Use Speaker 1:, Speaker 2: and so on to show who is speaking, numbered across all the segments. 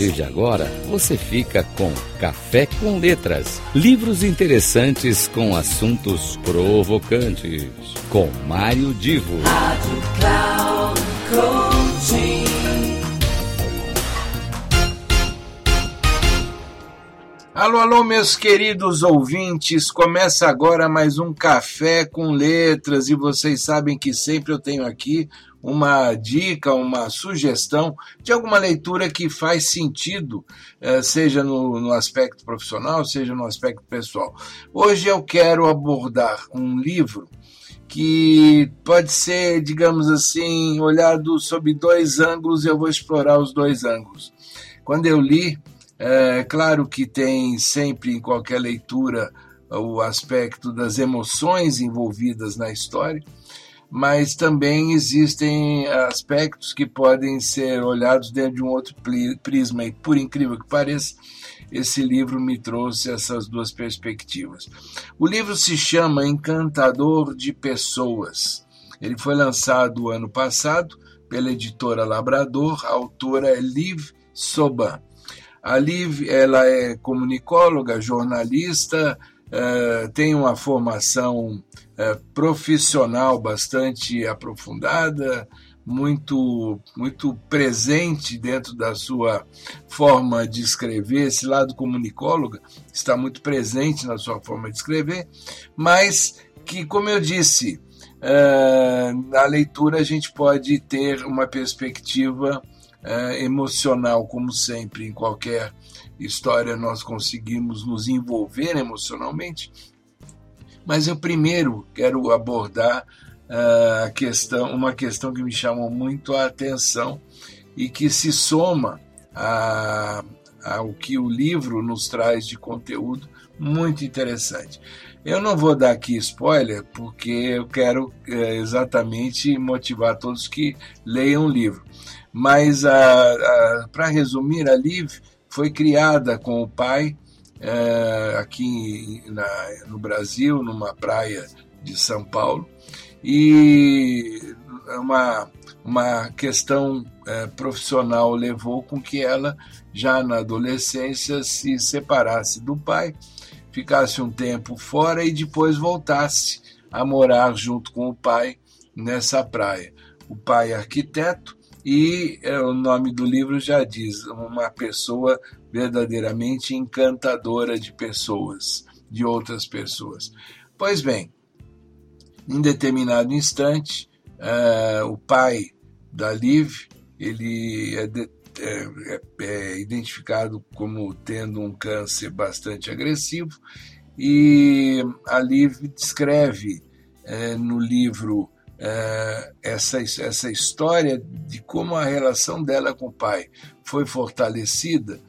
Speaker 1: partir de agora, você fica com Café com Letras. Livros interessantes com assuntos provocantes. Com Mário Divo. Rádio Cloud Coaching.
Speaker 2: Alô, alô, meus queridos ouvintes. Começa agora mais um Café com Letras e vocês sabem que sempre eu tenho aqui uma dica, uma sugestão de alguma leitura que faz sentido, eh, seja no, no, aspecto profissional, seja no aspecto pessoal. Hoje eu quero abordar um livro que pode ser, digamos assim, olhado sob dois ângulos, eu vou explorar os dois ângulos. Quando eu li, é claro que tem sempre em qualquer leitura o aspecto das emoções envolvidas na história, mas também existem aspectos que podem ser olhados dentro de um outro prisma, e por incrível que pareça, esse livro me trouxe essas duas perspectivas. O livro se chama Encantador de Pessoas. Ele foi lançado ano passado pela editora Labrador, a autora é Liv Soban. A Liv ela é comunicóloga, jornalista, uh, tem uma formação uh, profissional bastante aprofundada, muito, muito presente dentro da sua forma de escrever. Esse lado comunicóloga está muito presente na sua forma de escrever, mas que, como eu disse, uh, na leitura a gente pode ter uma perspectiva emocional, como sempre, em qualquer história nós conseguimos nos envolver emocionalmente. Mas eu primeiro quero abordar uh, questão, uma questão que me chamou muito a atenção e que se soma a, ao que o livro nos traz de conteúdo muito interessante. Eu não vou dar aqui spoiler, porque eu quero é, exatamente motivar todos que leiam o livro. Mas, para resumir, a Liv foi criada com o pai é, aqui na, no Brasil, numa praia de São Paulo, e uma, uma questão é, profissional levou com que ela, já na adolescência, se separasse do pai, ficasse um tempo fora e depois voltasse a morar junto com o pai nessa praia. O pai é arquiteto e é, o nome do livro já diz, uma pessoa verdadeiramente encantadora de pessoas, de outras pessoas. Pois bem, em determinado instante, uh, o pai da Liv, ele é, de, é, é, é, identificado como tendo um câncer bastante agressivo e a Liv descreve é, no livro é, essa, essa história de como a relação dela com o pai foi fortalecida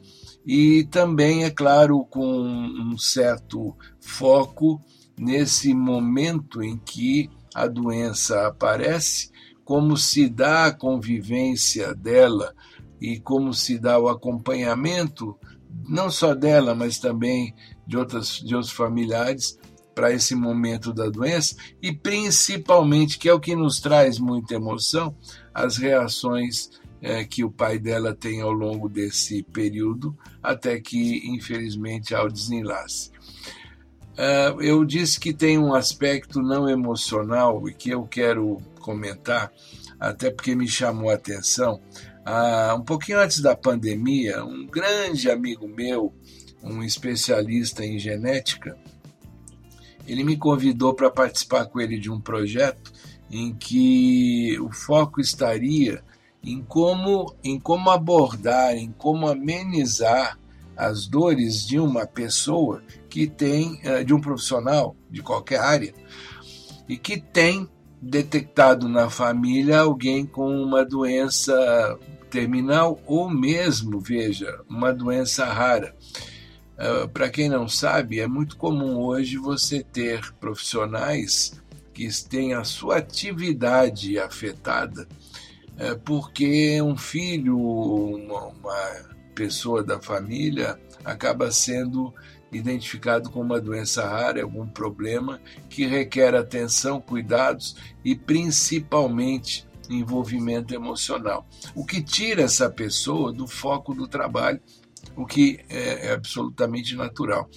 Speaker 2: e também, é claro, com um certo foco nesse momento em que a doença aparece, como se dá a convivência dela e como se dá o acompanhamento, não só dela, mas também de, outras, de outros familiares, para esse momento da doença e principalmente, que é o que nos traz muita emoção, as reações é, que o pai dela tem ao longo desse período, até que, infelizmente, ao desenlace. Uh, eu disse que tem um aspecto não emocional e que eu quero comentar, até porque me chamou a atenção. Uh, um pouquinho antes da pandemia, um grande amigo meu, um especialista em genética, ele me convidou para participar com ele de um projeto em que o foco estaria em como, em como abordar, em como amenizar as dores de uma pessoa que tem, eh, de um profissional de qualquer área, e que tem detectado na família alguém com uma doença terminal ou mesmo, veja, uma doença rara. Uh, Para quem não sabe, é muito comum hoje você ter profissionais que têm a sua atividade afetada. Uh, porque um filho, uma, uma pessoa da família acaba sendo identificado com uma doença rara, algum problema que requer atenção, cuidados e principalmente envolvimento emocional, o que tira essa pessoa do foco do trabalho, o que é, é absolutamente natural.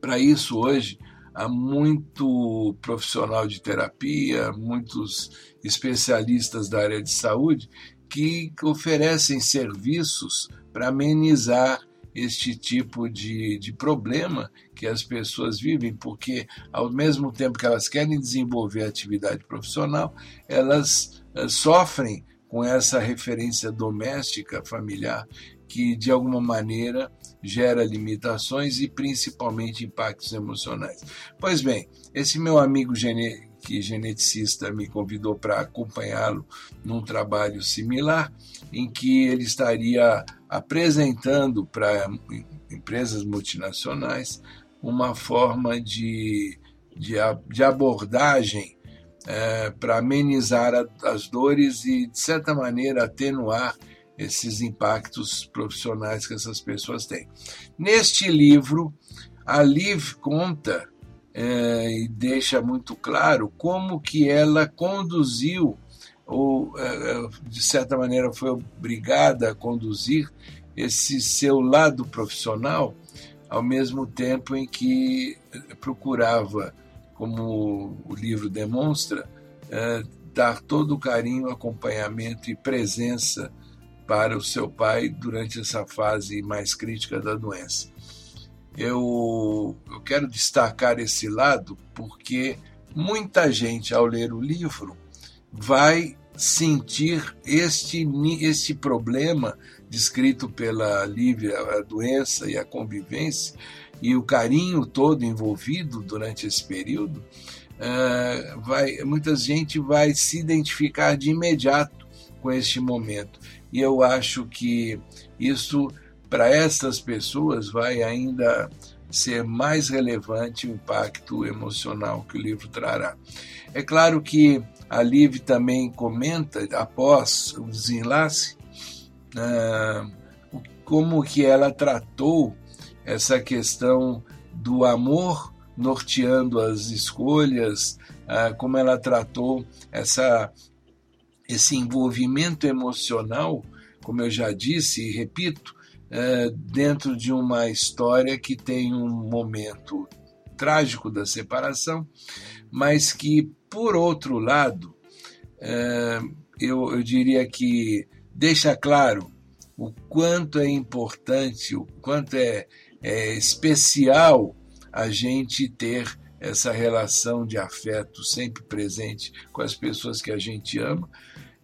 Speaker 2: Para isso, hoje, há muito profissional de terapia, muitos especialistas da área de saúde que oferecem serviços para amenizar este tipo de, de problema que as pessoas vivem, porque ao mesmo tempo que elas querem desenvolver a atividade profissional, elas uh, sofrem com essa referência doméstica, familiar, que de alguma maneira gera limitações e principalmente impactos emocionais. Pois bem, esse meu amigo gene, que geneticista me convidou para acompanhá-lo num trabalho similar, em que ele estaria apresentando para empresas multinacionais uma forma de, de, de abordagem é, para amenizar as dores e, de certa maneira, atenuar esses impactos profissionais que essas pessoas têm. Neste livro, a Liv conta é, e deixa muito claro como que ela conduziu ou é, de certa maneira foi obrigada a conduzir esse seu lado profissional ao mesmo tempo em que procurava, como o livro demonstra, é, dar todo o carinho, acompanhamento e presença para o seu pai durante essa fase mais crítica da doença. Eu, eu quero destacar esse lado porque muita gente, ao ler o livro, vai sentir este, este problema descrito pela Lívia, a doença e a convivência, e o carinho todo envolvido durante esse período, uh, vai, muita gente vai se identificar de imediato com este momento. E eu acho que isso, para essas pessoas, vai ainda ser mais relevante o impacto emocional que o livro trará. É claro que a Liv também comenta, após o desenlace, ah, como que ela tratou essa questão do amor norteando as escolhas, ah, como ela tratou essa, esse envolvimento emocional, como eu já disse e repito, ah, dentro de uma história que tem um momento trágico da separação, mas que, por outro lado, eu, eu diria que deixa claro o quanto é importante, o quanto é, é especial a gente ter essa relação de afeto sempre presente com as pessoas que a gente ama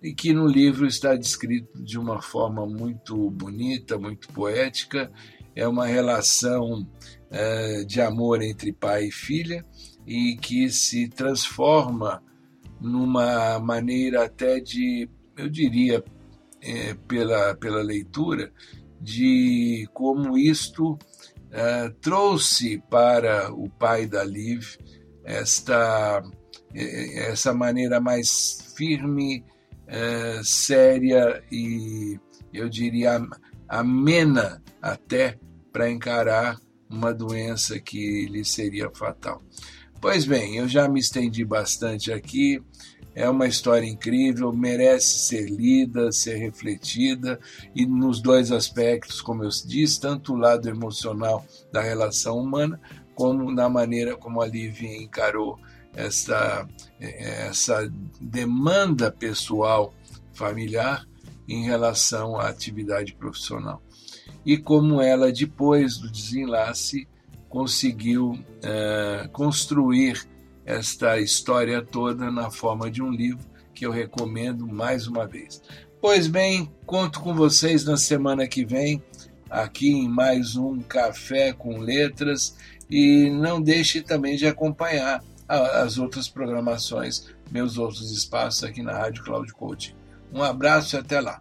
Speaker 2: e que no livro está descrito de uma forma muito bonita, muito poética. É uma relação é, de amor entre pai e filha e que se transforma numa maneira até de, eu diria, é, pela, pela leitura de como isto é, trouxe para o pai da Liv esta, é, essa maneira mais firme, é, séria e eu diria amena até para encarar uma doença que lhe seria fatal. Pois bem, eu já me estendi bastante aqui. É uma história incrível, merece ser lida, ser refletida, e nos dois aspectos, como eu disse, tanto o lado emocional da relação humana, como na maneira como a Lívia encarou essa, essa demanda pessoal familiar em relação à atividade profissional. E como ela, depois do desenlace, conseguiu uh, construir esta história toda na forma de um livro que eu recomendo mais uma vez. Pois bem, conto com vocês na semana que vem, aqui em mais um Café com Letras, e não deixe também de acompanhar as outras programações, meus outros espaços aqui na Rádio Cloud Coaching. Um abraço e até lá.